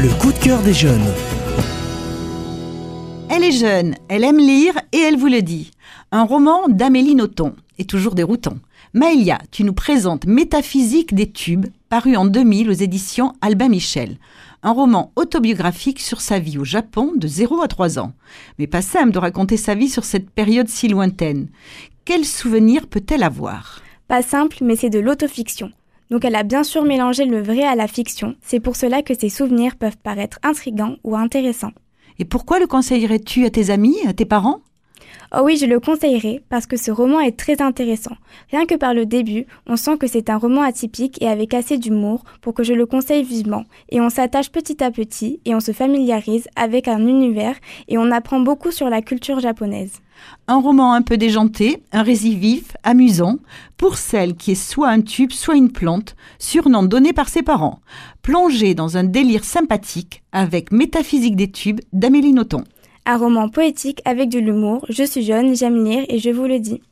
Le coup de cœur des jeunes. Elle est jeune, elle aime lire et elle vous le dit. Un roman d'Amélie Nothomb, et toujours déroutant. Maëlia, tu nous présentes Métaphysique des tubes, paru en 2000 aux éditions Albin Michel. Un roman autobiographique sur sa vie au Japon de 0 à 3 ans. Mais pas simple de raconter sa vie sur cette période si lointaine. Quels souvenirs peut-elle avoir? Pas simple, mais c'est de l'autofiction. Donc elle a bien sûr mélangé le vrai à la fiction, c'est pour cela que ses souvenirs peuvent paraître intrigants ou intéressants. Et pourquoi le conseillerais-tu à tes amis, à tes parents? Oh oui, je le conseillerais parce que ce roman est très intéressant. Rien que par le début, on sent que c'est un roman atypique et avec assez d'humour pour que je le conseille vivement. Et on s'attache petit à petit et on se familiarise avec un univers et on apprend beaucoup sur la culture japonaise. Un roman un peu déjanté, un récit vif, amusant, pour celle qui est soit un tube, soit une plante, surnom donné par ses parents. Plongée dans un délire sympathique avec Métaphysique des tubes d'Amélie Nothomb. Un roman poétique avec de l'humour, je suis jeune, j'aime lire et je vous le dis.